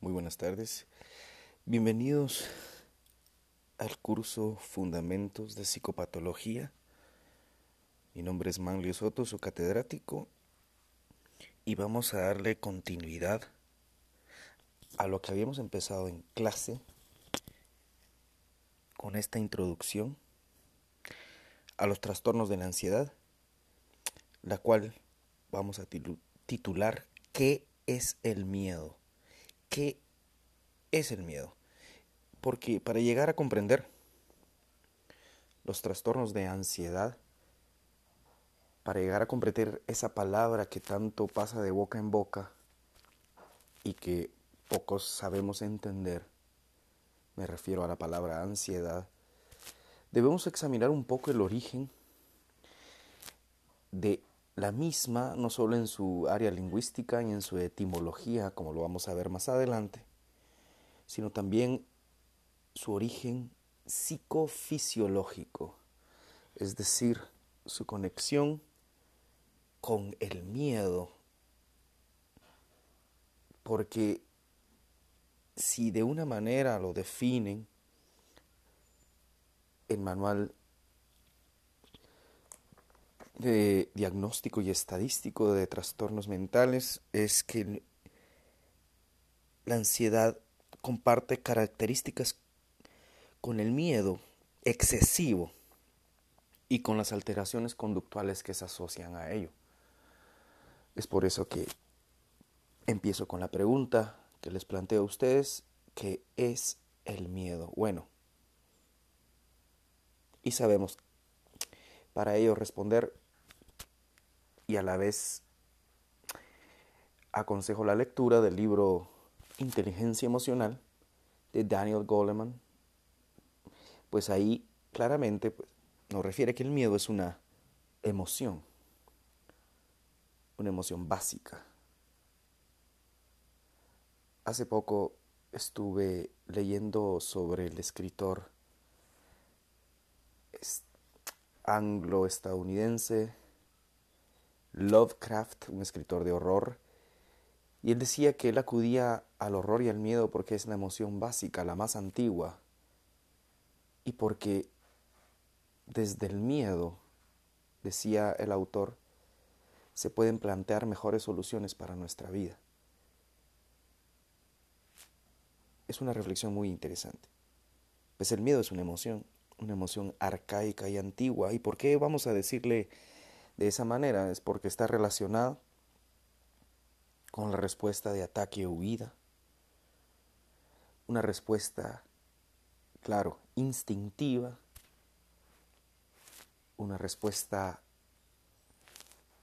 Muy buenas tardes. Bienvenidos al curso Fundamentos de Psicopatología. Mi nombre es Manlio Soto, su catedrático, y vamos a darle continuidad a lo que habíamos empezado en clase con esta introducción a los trastornos de la ansiedad, la cual vamos a titular ¿Qué es el miedo? ¿Qué es el miedo? Porque para llegar a comprender los trastornos de ansiedad, para llegar a comprender esa palabra que tanto pasa de boca en boca y que pocos sabemos entender, me refiero a la palabra ansiedad, debemos examinar un poco el origen de la misma, no solo en su área lingüística y en su etimología, como lo vamos a ver más adelante, sino también su origen psicofisiológico, es decir, su conexión con el miedo. Porque si de una manera lo definen, el manual de diagnóstico y estadístico de trastornos mentales es que la ansiedad comparte características con el miedo excesivo y con las alteraciones conductuales que se asocian a ello. Es por eso que empiezo con la pregunta que les planteo a ustedes, ¿qué es el miedo? Bueno, y sabemos para ello responder y a la vez aconsejo la lectura del libro Inteligencia Emocional de Daniel Goleman, pues ahí claramente pues, nos refiere que el miedo es una emoción, una emoción básica. Hace poco estuve leyendo sobre el escritor anglo-estadounidense Lovecraft, un escritor de horror, y él decía que él acudía al horror y al miedo porque es la emoción básica, la más antigua, y porque desde el miedo, decía el autor, se pueden plantear mejores soluciones para nuestra vida. Es una reflexión muy interesante. Pues el miedo es una emoción, una emoción arcaica y antigua. ¿Y por qué vamos a decirle de esa manera es porque está relacionado con la respuesta de ataque o huida. Una respuesta, claro, instintiva. Una respuesta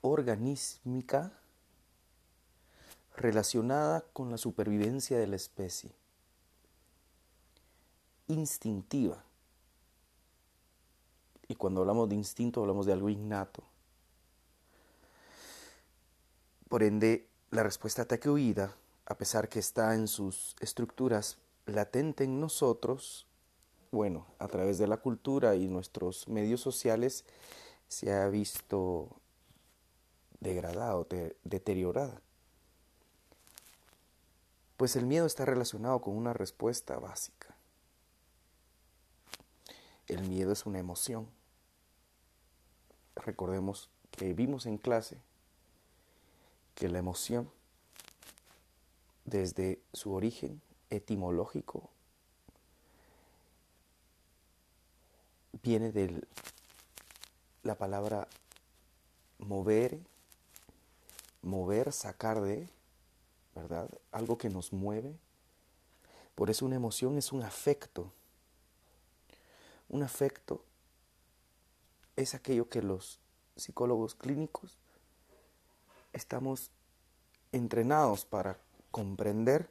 organísmica relacionada con la supervivencia de la especie. Instintiva. Y cuando hablamos de instinto hablamos de algo innato Por ende, la respuesta ataque-huida, a pesar que está en sus estructuras latente en nosotros, bueno, a través de la cultura y nuestros medios sociales, se ha visto degradada deteriorada. Pues el miedo está relacionado con una respuesta básica. El miedo es una emoción. Recordemos que vimos en clase que la emoción, desde su origen etimológico, viene de la palabra mover, mover, sacar de, ¿verdad? Algo que nos mueve. Por eso una emoción es un afecto. Un afecto es aquello que los psicólogos clínicos estamos entrenados para comprender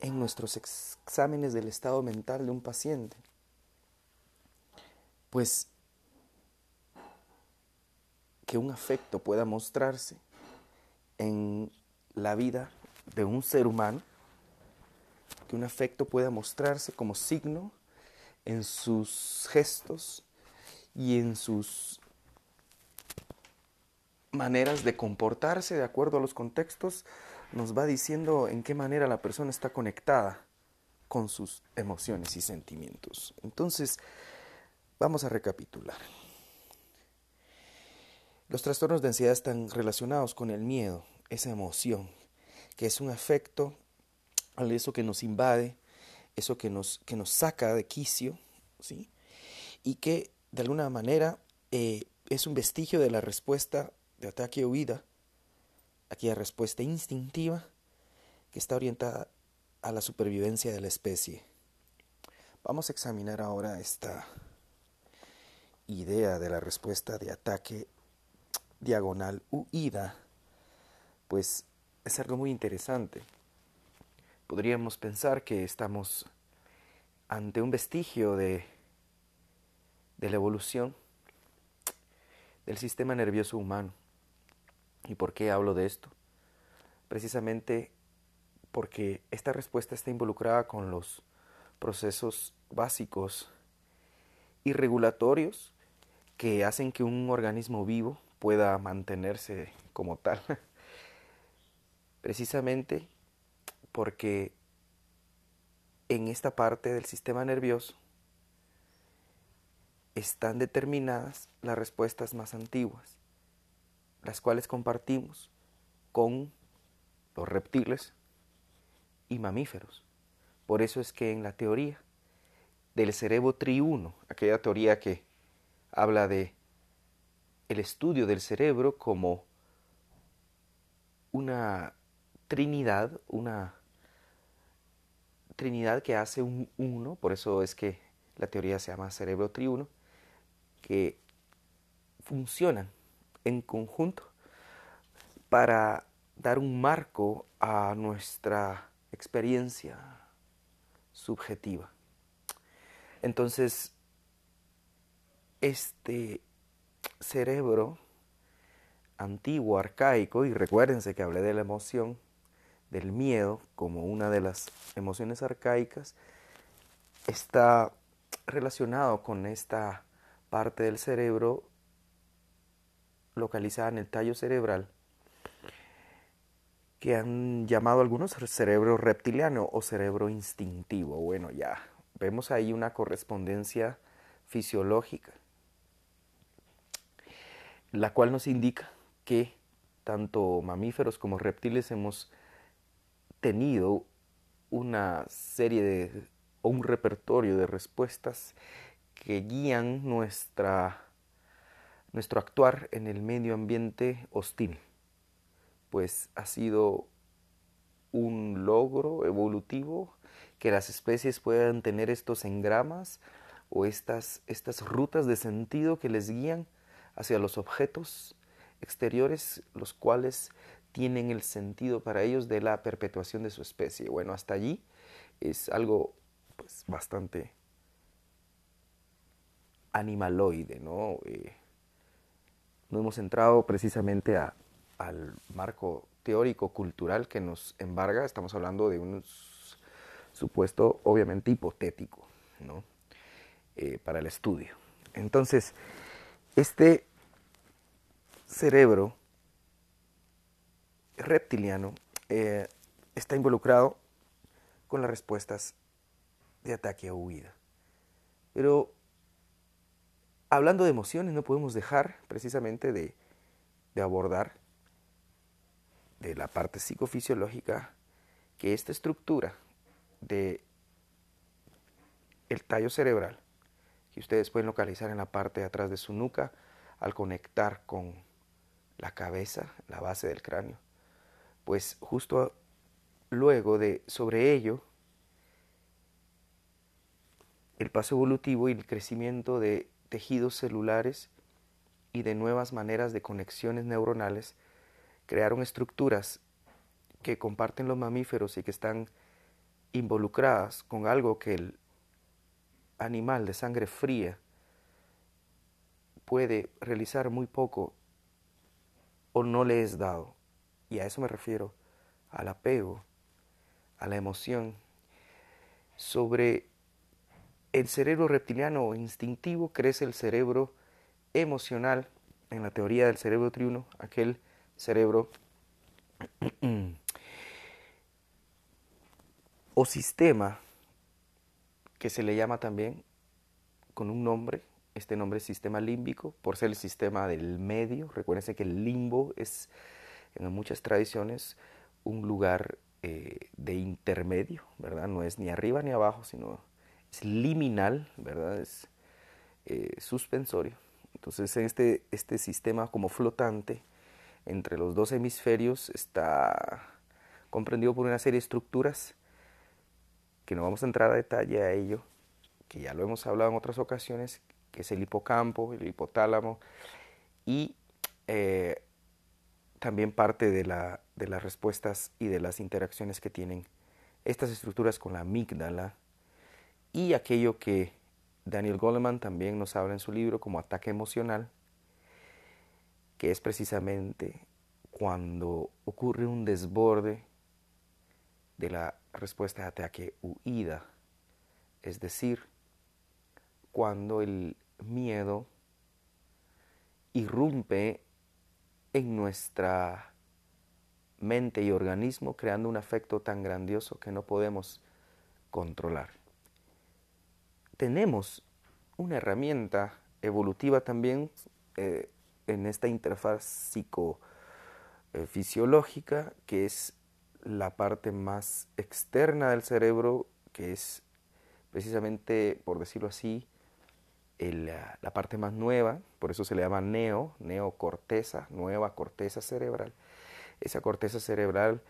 en nuestros exámenes del estado mental de un paciente. Pues que un afecto pueda mostrarse en la vida de un ser humano, que un afecto pueda mostrarse como signo en sus gestos y en sus maneras de comportarse de acuerdo a los contextos, nos va diciendo en qué manera la persona está conectada con sus emociones y sentimientos. Entonces, vamos a recapitular. Los trastornos de ansiedad están relacionados con el miedo, esa emoción, que es un afecto a eso que nos invade, eso que nos, que nos saca de quicio, ¿sí? y que de alguna manera eh, es un vestigio de la respuesta de ataque o huida, aquella respuesta instintiva que está orientada a la supervivencia de la especie. Vamos a examinar ahora esta idea de la respuesta de ataque diagonal huida, pues es algo muy interesante. Podríamos pensar que estamos ante un vestigio de, de la evolución del sistema nervioso humano. ¿Y por qué hablo de esto? Precisamente porque esta respuesta está involucrada con los procesos básicos y regulatorios que hacen que un organismo vivo pueda mantenerse como tal. Precisamente porque en esta parte del sistema nervioso están determinadas las respuestas más antiguas, las cuales compartimos con los reptiles y mamíferos. Por eso es que en la teoría del cerebro triuno, aquella teoría que habla de el estudio del cerebro como una trinidad, una trinidad que hace un uno, por eso es que la teoría se llama cerebro triuno, que funcionan en conjunto para dar un marco a nuestra experiencia subjetiva. Entonces, este cerebro antiguo, arcaico, y recuérdense que hablé de la emoción, del miedo como una de las emociones arcaicas, está relacionado con esta parte del cerebro localizada en el tallo cerebral que han llamado algunos cerebro reptiliano o cerebro instintivo. Bueno, ya vemos ahí una correspondencia fisiológica, la cual nos indica que tanto mamíferos como reptiles hemos tenido una serie de o un repertorio de respuestas que guían nuestra nuestro actuar en el medio ambiente hostil pues ha sido un logro evolutivo que las especies puedan tener estos engramas o estas, estas rutas de sentido que les guían hacia los objetos exteriores, los cuales tienen el sentido para ellos de la perpetuación de su especie. Bueno, hasta allí es algo pues, bastante animaloide, ¿no? Eh, no hemos entrado precisamente a, al marco teórico cultural que nos embarga, estamos hablando de un supuesto obviamente hipotético ¿no? Eh, para el estudio. Entonces, este cerebro reptiliano eh, está involucrado con las respuestas de ataque o huida. Pero hablando de emociones, no podemos dejar precisamente de, abordar de la parte psicofisiológica que esta estructura de el tallo cerebral, que ustedes pueden localizar en la parte de atrás de su nuca al conectar con la cabeza, la base del cráneo, pues justo luego de sobre ello el paso evolutivo y el crecimiento de tejidos celulares y de nuevas maneras de conexiones neuronales crearon estructuras que comparten los mamíferos y que están involucradas con algo que el animal de sangre fría puede realizar muy poco o no le es dado. Y a eso me refiero, al apego, a la emoción. Sobre el cerebro reptiliano o instintivo crece el cerebro emocional, en la teoría del cerebro triuno, aquel cerebro o sistema que se le llama también con un nombre, este nombre es sistema límbico, por ser el sistema del medio. Recuérdense que el limbo es en muchas tradiciones un lugar eh, de intermedio, ¿verdad? No es ni arriba ni abajo, sino es liminal, ¿verdad? Es eh, suspensorio. Entonces, en este, este sistema como flotante entre los dos hemisferios está comprendido por una serie de estructuras que no vamos a entrar a detalle a ello, que ya lo hemos hablado en otras ocasiones, que es el hipocampo, el hipotálamo, y eh, también parte de, la, de las respuestas y de las interacciones que tienen estas estructuras con la amígdala y aquello que Daniel Goleman también nos habla en su libro como ataque emocional, que es precisamente cuando ocurre un desborde de la respuesta de ataque huida, es decir, cuando el miedo irrumpe en nuestra mente y organismo creando un afecto tan grandioso que no podemos controlar. Tenemos una herramienta evolutiva también eh, en esta interfaz psicofisiológica que es la parte más externa del cerebro, que es precisamente, por decirlo así, la parte más nueva, por eso se le llama neo, neocorteza, nueva corteza cerebral. Esa corteza cerebral,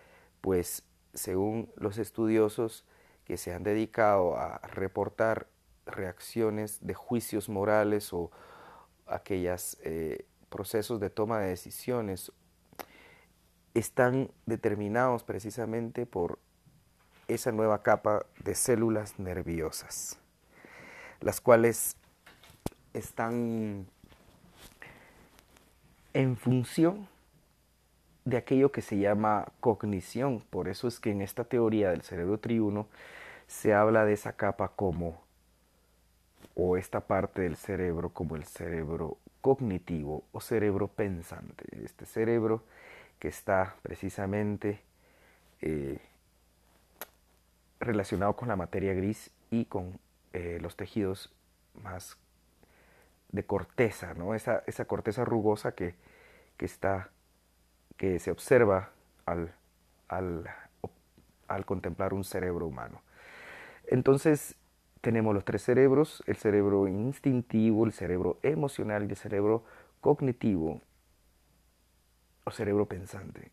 pues según los estudiosos que se han dedicado a reportar reacciones de juicios morales o aquellos eh, procesos de toma de decisiones, están determinados precisamente por esa nueva capa de células nerviosas, las cuales están en función de aquello que se llama cognición. Por eso es que en esta teoría del cerebro triuno se habla de esa capa como, o esta parte del cerebro como el cerebro cognitivo o cerebro pensante. Este cerebro que está precisamente eh, relacionado con la materia gris y con eh, los tejidos más de corteza, ¿no? esa, esa corteza rugosa que, que, está, que se observa al, al, al contemplar un cerebro humano. Entonces, tenemos los tres cerebros, el cerebro instintivo, el cerebro emocional y el cerebro cognitivo o cerebro pensante.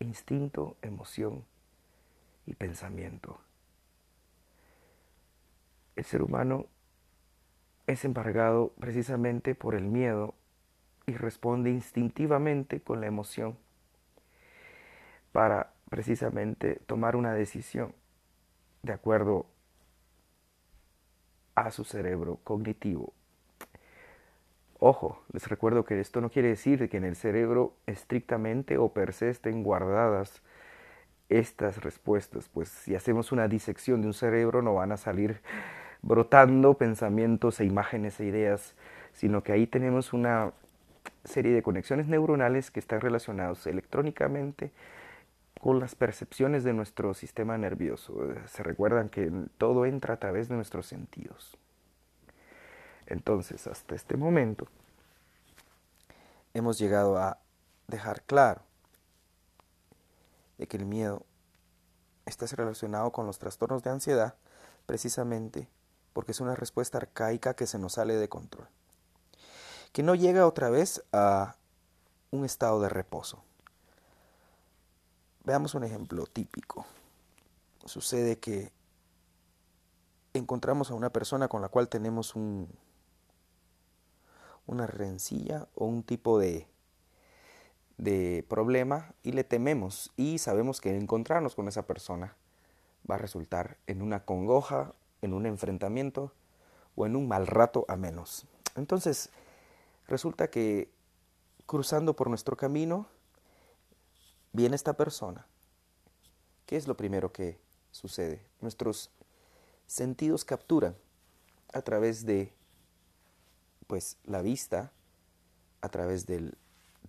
Instinto, emoción y pensamiento. El ser humano es embargado precisamente por el miedo y responde instintivamente con la emoción para precisamente tomar una decisión de acuerdo a su cerebro cognitivo. Ojo, les recuerdo que esto no quiere decir que en el cerebro estrictamente o per se estén guardadas estas respuestas, pues si hacemos una disección de un cerebro no van a salir brotando pensamientos e imágenes e ideas, sino que ahí tenemos una serie de conexiones neuronales que están relacionados electrónicamente con las percepciones de nuestro sistema nervioso. Se recuerdan que todo entra a través de nuestros sentidos. Entonces, hasta este momento, hemos llegado a dejar claro de que el miedo está relacionado con los trastornos de ansiedad precisamente porque es una respuesta arcaica que se nos sale de control, que no llega otra vez a un estado de reposo. Veamos un ejemplo típico. Sucede que encontramos a una persona con la cual tenemos un, una rencilla o un tipo de, de problema y le tememos y sabemos que encontrarnos con esa persona va a resultar en una congoja en un enfrentamiento o en un mal rato a menos. Entonces, resulta que cruzando por nuestro camino viene esta persona. ¿Qué es lo primero que sucede? Nuestros sentidos capturan a través de pues la vista, a través del,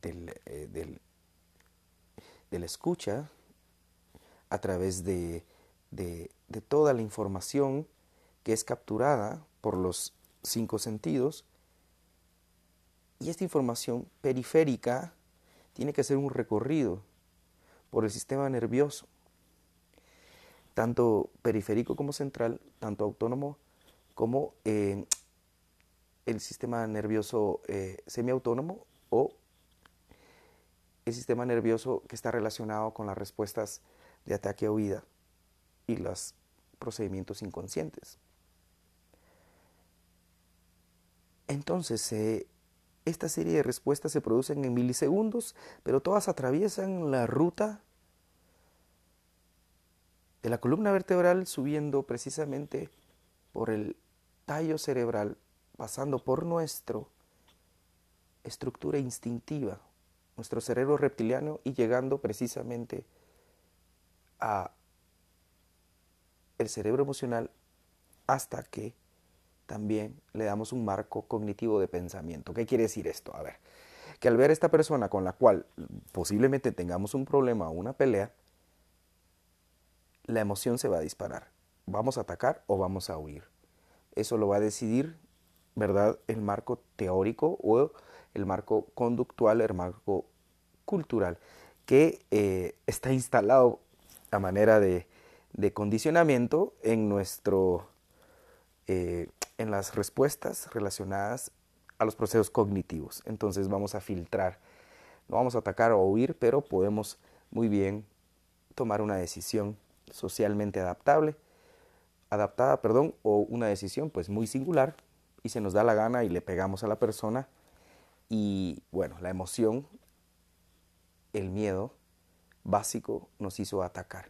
del, eh, del, escucha, a través de de, de toda la información que es capturada por los cinco sentidos y esta información periférica tiene que hacer un recorrido por el sistema nervioso, tanto periférico como central, tanto autónomo como eh, el sistema nervioso eh, semiautónomo o el sistema nervioso que está relacionado con las respuestas de ataque a huida y los procedimientos inconscientes. Entonces, eh, esta serie de respuestas se producen en milisegundos, pero todas atraviesan la ruta de la columna vertebral subiendo precisamente por el tallo cerebral, pasando por nuestra estructura instintiva, nuestro cerebro reptiliano y llegando precisamente a el cerebro emocional hasta que también le damos un marco cognitivo de pensamiento. ¿Qué quiere decir esto? A ver, que al ver a esta persona con la cual posiblemente tengamos un problema o una pelea, la emoción se va a disparar. ¿Vamos a atacar o vamos a huir? Eso lo va a decidir, ¿verdad?, el marco teórico o el marco conductual, el marco cultural, que eh, está instalado a manera de, de condicionamiento en nuestro eh, en las respuestas relacionadas a los procesos cognitivos. Entonces vamos a filtrar. No vamos a atacar o huir, pero podemos muy bien tomar una decisión socialmente adaptable, adaptada, perdón, o una decisión pues muy singular y se nos da la gana y le pegamos a la persona y bueno, la emoción, el miedo básico nos hizo atacar.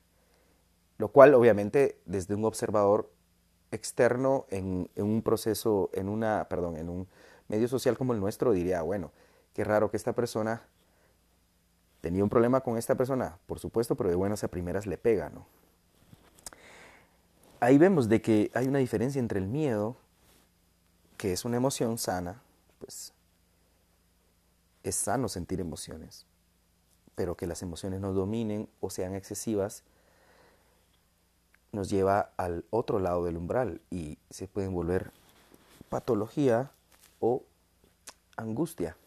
Lo cual obviamente desde un observador externo en, un proceso, en una, perdón, en un medio social como el nuestro, diría, bueno, qué raro que esta persona tenía un problema con esta persona, por supuesto, pero de buenas a primeras le pega, ¿no? Ahí vemos de que hay una diferencia entre el miedo, que es una emoción sana, pues es sano sentir emociones, pero que las emociones no dominen o sean excesivas nos lleva al otro lado del umbral y se pueden volver patología o angustia.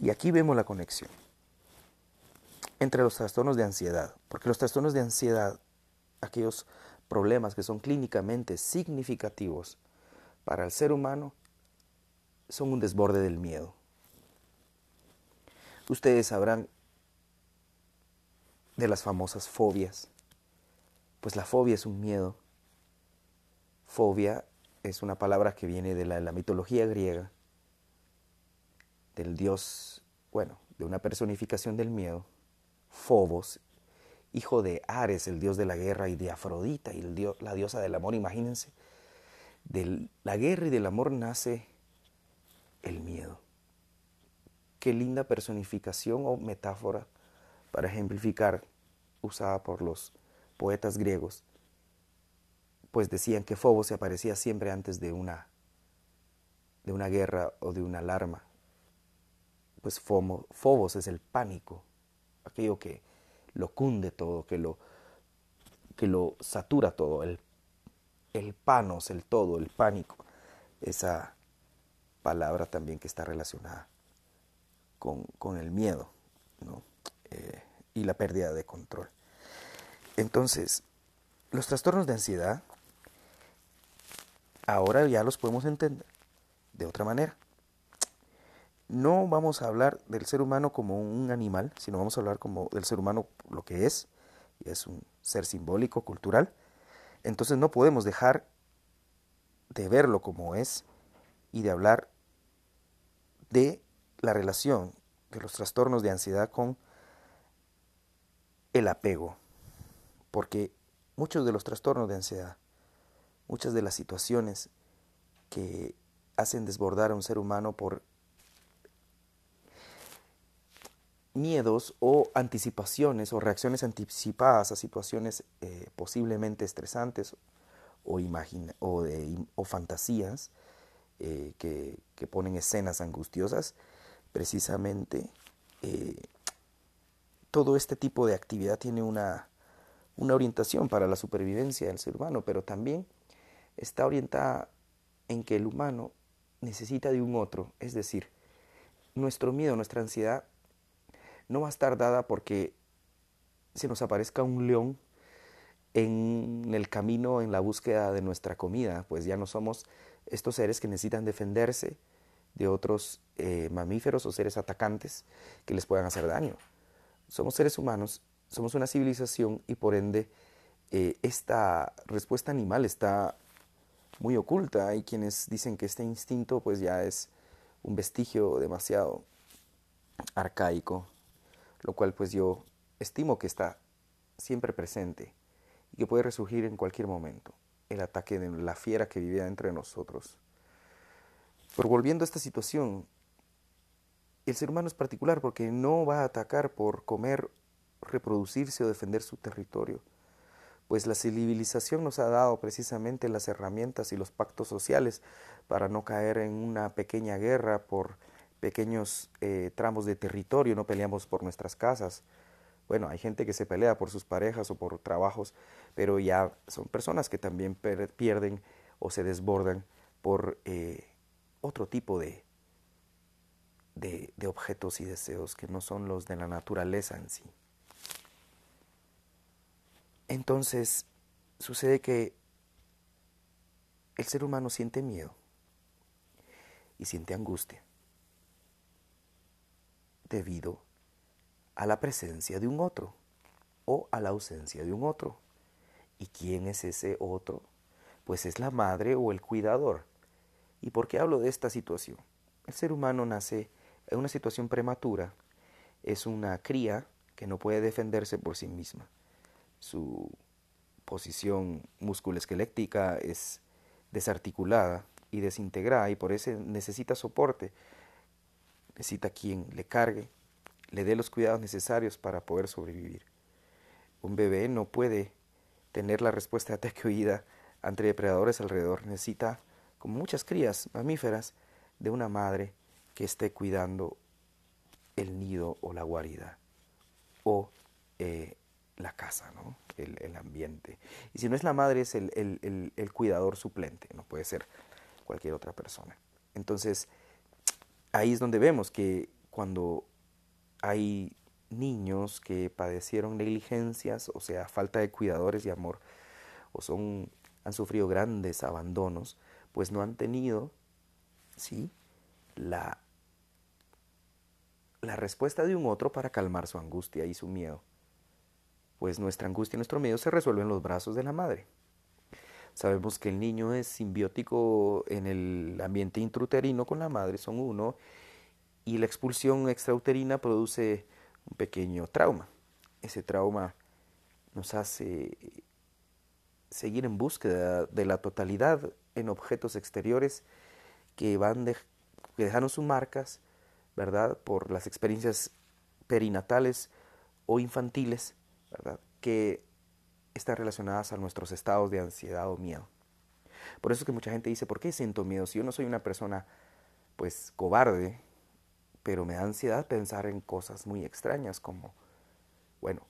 Y aquí vemos la conexión entre los trastornos de ansiedad, porque los trastornos de ansiedad, aquellos problemas que son clínicamente significativos para el ser humano, son un desborde del miedo. Ustedes sabrán de las famosas fobias, pues la fobia es un miedo. Fobia es una palabra que viene de la, mitología griega, del dios, bueno, de una personificación del miedo, Fobos, hijo de Ares, el dios de la guerra, y de Afrodita, y el dios, la diosa del amor. Imagínense, de la guerra y del amor nace el miedo. Qué linda personificación o metáfora para ejemplificar usada por los poetas griegos, pues decían que Fobos se aparecía siempre antes de una, de una guerra o de una alarma. Pues Fobos es el pánico, aquello que lo cunde todo, que lo, que lo satura todo, el, el panos, el todo, el pánico. Esa palabra también que está relacionada con, con el miedo ¿no? Eh, y la pérdida de control. Entonces, los trastornos de ansiedad ahora ya los podemos entender de otra manera. No vamos a hablar del ser humano como un animal, sino vamos a hablar como del ser humano lo que es, y es un ser simbólico, cultural. Entonces no podemos dejar de verlo como es y de hablar de la relación de los trastornos de ansiedad con el apego porque muchos de los trastornos de ansiedad, muchas de las situaciones que hacen desbordar a un ser humano por miedos o anticipaciones o reacciones anticipadas a situaciones eh, posiblemente estresantes o, o, fantasías eh, que, ponen escenas angustiosas, precisamente eh, todo este tipo de actividad tiene una una orientación para la supervivencia del ser humano, pero también está orientada en que el humano necesita de un otro, es decir, nuestro miedo, nuestra ansiedad no va a estar dada porque se nos aparezca un león en el camino, en la búsqueda de nuestra comida, pues ya no somos estos seres que necesitan defenderse de otros eh, mamíferos o seres atacantes que les puedan hacer daño. Somos seres humanos, somos una civilización y por ende eh, esta respuesta animal está muy oculta. Hay quienes dicen que este instinto pues ya es un vestigio demasiado arcaico, lo cual pues yo estimo que está siempre presente y que puede resurgir en cualquier momento, el ataque de la fiera que vivía entre nosotros. Pero volviendo a esta situación, el ser humano es particular porque no va a atacar por comer, reproducirse o defender su territorio pues la civilización nos ha dado precisamente las herramientas y los pactos sociales para no caer en una pequeña guerra por pequeños eh, tramos de territorio, no peleamos por nuestras casas. Bueno, hay gente que se pelea por sus parejas o por trabajos, pero ya son personas que también pierden o se desbordan por eh, otro tipo de, de objetos y deseos que no son los de la naturaleza en sí. Entonces, sucede que el ser humano siente miedo y siente angustia debido a la presencia de un otro o a la ausencia de un otro. ¿Y quién es ese otro? Pues es la madre o el cuidador. ¿Y por qué hablo de esta situación? El ser humano nace en una situación prematura, es una cría que no puede defenderse por sí misma su posición musculoesquelética es desarticulada y desintegrada y por eso necesita soporte, necesita quien le cargue, le dé los cuidados necesarios para poder sobrevivir. Un bebé no puede tener la respuesta de ataque oída ante depredadores alrededor, necesita, como muchas crías mamíferas, de una madre que esté cuidando el nido o la guarida o eh, la casa, ¿no? el, ambiente. Y si no es la madre, es el, el, cuidador suplente, no puede ser cualquier otra persona. Entonces, ahí es donde vemos que cuando hay niños que padecieron negligencias, o sea, falta de cuidadores y amor, o son, han sufrido grandes abandonos, pues no han tenido, ¿sí? La, la respuesta de un otro para calmar su angustia y su miedo pues nuestra angustia y nuestro miedo se resuelven en los brazos de la madre. Sabemos que el niño es simbiótico en el ambiente intrauterino con la madre, son uno, y la expulsión extrauterina produce un pequeño trauma. Ese trauma nos hace seguir en búsqueda de la totalidad en objetos exteriores que van que dejaron sus marcas, ¿verdad? Por las experiencias perinatales o infantiles que están relacionadas a nuestros estados de ansiedad o miedo. Por eso es que mucha gente dice, ¿por qué siento miedo? Si yo no soy una persona, pues, cobarde, pero me da ansiedad pensar en cosas muy extrañas como, bueno,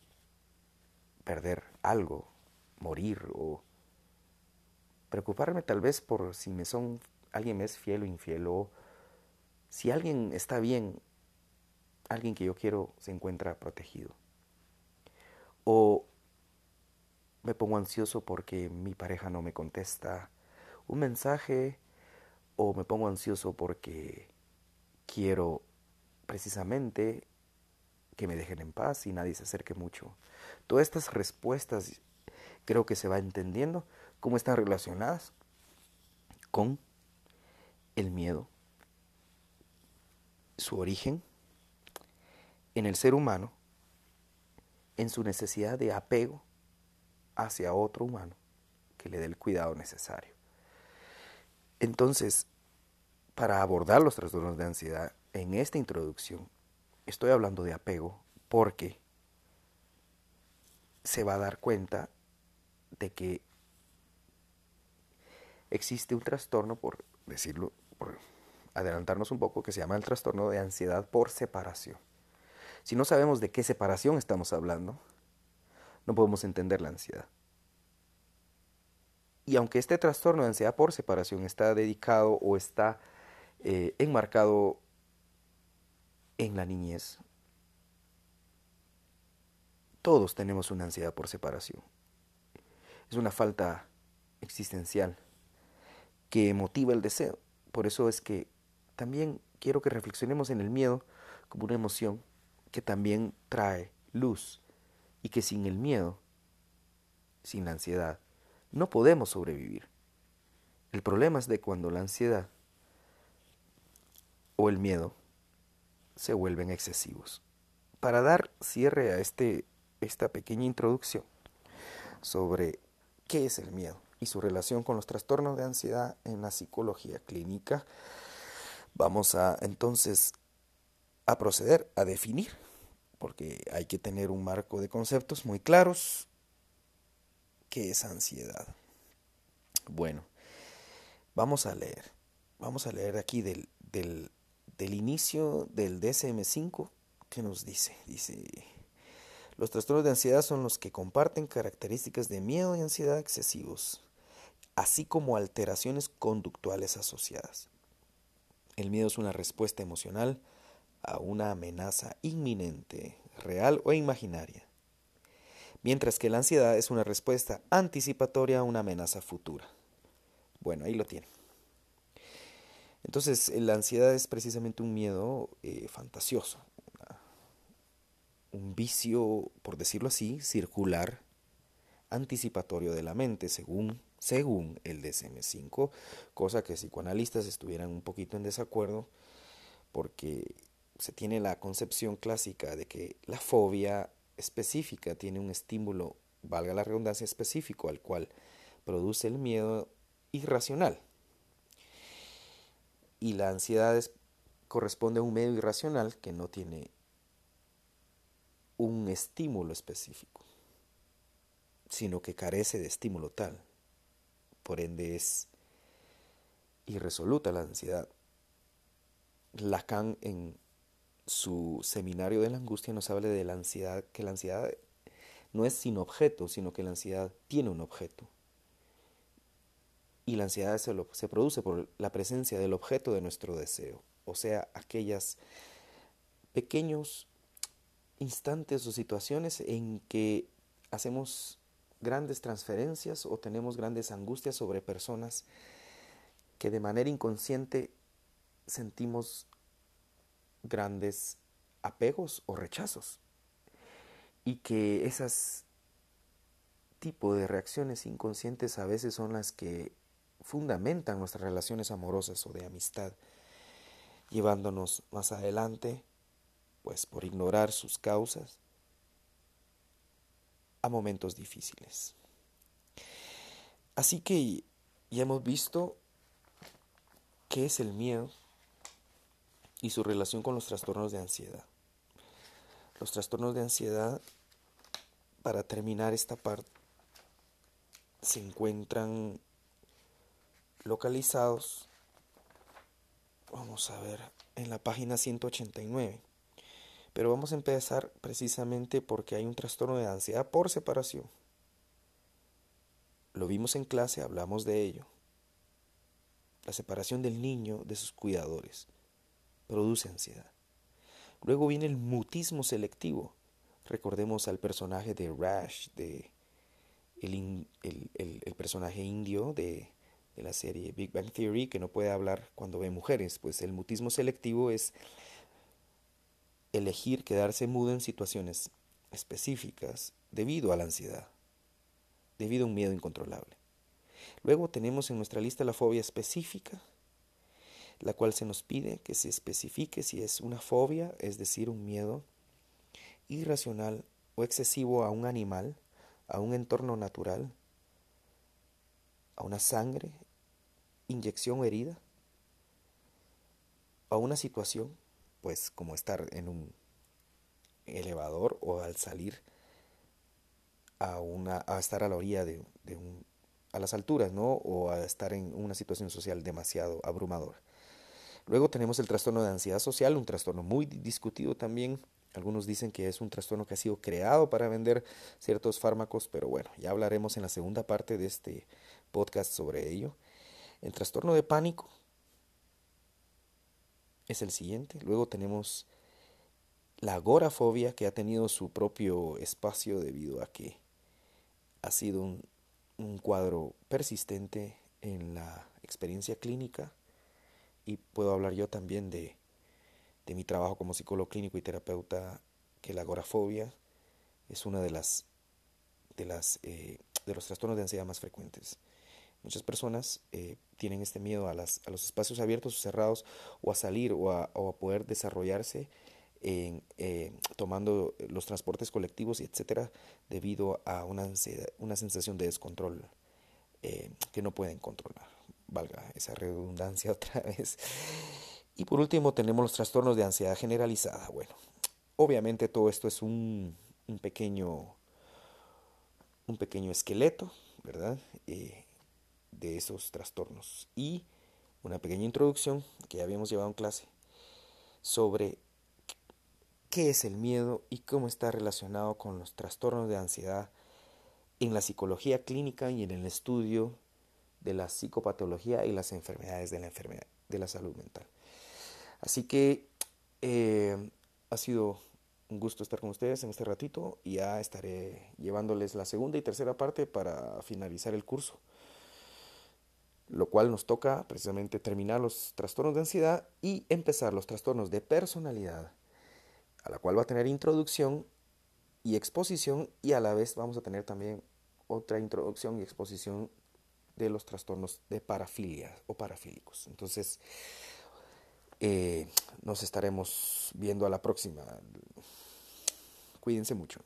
perder algo, morir o preocuparme tal vez por si me son, alguien me es fiel o infiel o si alguien está bien, alguien que yo quiero se encuentra protegido. O me pongo ansioso porque mi pareja no me contesta un mensaje. O me pongo ansioso porque quiero precisamente que me dejen en paz y nadie se acerque mucho. Todas estas respuestas creo que se va entendiendo cómo están relacionadas con el miedo, su origen en el ser humano en su necesidad de apego hacia otro humano que le dé el cuidado necesario. Entonces, para abordar los trastornos de ansiedad, en esta introducción estoy hablando de apego porque se va a dar cuenta de que existe un trastorno, por decirlo, por adelantarnos un poco, que se llama el trastorno de ansiedad por separación. Si no sabemos de qué separación estamos hablando, no podemos entender la ansiedad. Y aunque este trastorno de ansiedad por separación está dedicado o está eh, enmarcado en la niñez, todos tenemos una ansiedad por separación. Es una falta existencial que motiva el deseo. Por eso es que también quiero que reflexionemos en el miedo como una emoción que también trae luz y que sin el miedo, sin la ansiedad, no podemos sobrevivir. El problema es de cuando la ansiedad o el miedo se vuelven excesivos. Para dar cierre a este, esta pequeña introducción sobre qué es el miedo y su relación con los trastornos de ansiedad en la psicología clínica, vamos a entonces a proceder a definir, porque hay que tener un marco de conceptos muy claros, qué es ansiedad. Bueno, vamos a leer, vamos a leer aquí del, del, del inicio del DSM5 que nos dice, dice, los trastornos de ansiedad son los que comparten características de miedo y ansiedad excesivos, así como alteraciones conductuales asociadas. El miedo es una respuesta emocional a una amenaza inminente, real o imaginaria, mientras que la ansiedad es una respuesta anticipatoria a una amenaza futura. Bueno, ahí lo tienen. Entonces, la ansiedad es precisamente un miedo eh, fantasioso, un vicio, por decirlo así, circular, anticipatorio de la mente, según, según el DSM5, cosa que psicoanalistas estuvieran un poquito en desacuerdo, porque se tiene la concepción clásica de que la fobia específica tiene un estímulo, valga la redundancia, específico al cual produce el miedo irracional. Y la ansiedad corresponde a un medio irracional que no tiene un estímulo específico, sino que carece de estímulo tal. Por ende es irresoluta la ansiedad. Lacan en su seminario de la angustia nos habla de la ansiedad, que la ansiedad no es sin objeto, sino que la ansiedad tiene un objeto. Y la ansiedad se, se produce por la presencia del objeto de nuestro deseo, o sea, aquellas pequeños instantes o situaciones en que hacemos grandes transferencias o tenemos grandes angustias sobre personas que de manera inconsciente sentimos grandes apegos o rechazos y que esas tipo de reacciones inconscientes a veces son las que fundamentan nuestras relaciones amorosas o de amistad, llevándonos más adelante pues por ignorar sus causas, a momentos difíciles. Así que ya hemos visto qué es el miedo y su relación con los trastornos de ansiedad. Los trastornos de ansiedad, para terminar esta parte, se encuentran localizados, vamos a ver, en la página 189. Pero vamos a empezar precisamente porque hay un trastorno de ansiedad por separación. Lo vimos en clase, hablamos de ello. La separación del niño de sus cuidadores produce ansiedad. Luego viene el mutismo selectivo. Recordemos al personaje de Rash, de el, personaje indio de la serie Big Bang Theory, que no puede hablar cuando ve mujeres. Pues el mutismo selectivo es elegir quedarse mudo en situaciones específicas debido a la ansiedad, debido a un miedo incontrolable. Luego tenemos en nuestra lista la fobia específica, la cual se nos pide que se especifique si es una fobia, es decir, un miedo irracional o excesivo a un animal, a un entorno natural, a una sangre, inyección o herida, a una situación pues como estar en un elevador o al salir a una a estar a la orilla de, un a las alturas, ¿no? O a estar en una situación social demasiado abrumadora. Luego tenemos el trastorno de ansiedad social, un trastorno muy discutido también Algunos dicen que es un trastorno que ha sido creado para vender ciertos fármacos, pero bueno, ya hablaremos en la segunda parte de este podcast sobre ello. El trastorno de pánico es el siguiente. Luego tenemos la agorafobia que ha tenido su propio espacio debido a que ha sido un, un cuadro persistente en la experiencia clínica y puedo hablar yo también de, de mi trabajo como psicólogo clínico y terapeuta que la agorafobia es una de las de las eh, de los trastornos de ansiedad más frecuentes. Muchas personas eh, tienen este miedo a, las, a los espacios abiertos o cerrados o a salir o a, poder desarrollarse eh, tomando los transportes colectivos y etcétera debido a una, ansiedad, una sensación de descontrol eh, que no pueden controlar. Valga esa redundancia otra vez. Y por último tenemos los trastornos de ansiedad generalizada. Bueno, obviamente todo esto es un, un pequeño un pequeño esqueleto, ¿verdad? Eh, de esos trastornos. Y una pequeña introducción que ya habíamos llevado en clase sobre qué es el miedo y cómo está relacionado con los trastornos de ansiedad en la psicología clínica y en el estudio de la psicopatología y las enfermedades de la enfermedad de la salud mental. Así que eh, ha sido un gusto estar con ustedes en este ratito y ya estaré llevándoles la segunda y tercera parte para finalizar el curso, lo cual nos toca precisamente terminar los trastornos de ansiedad y empezar los trastornos de personalidad, a la cual va a tener introducción y exposición y a la vez vamos a tener también otra introducción y exposición de los trastornos de parafilia o parafílicos. Entonces, eh, nos estaremos viendo a la próxima. Cuídense mucho.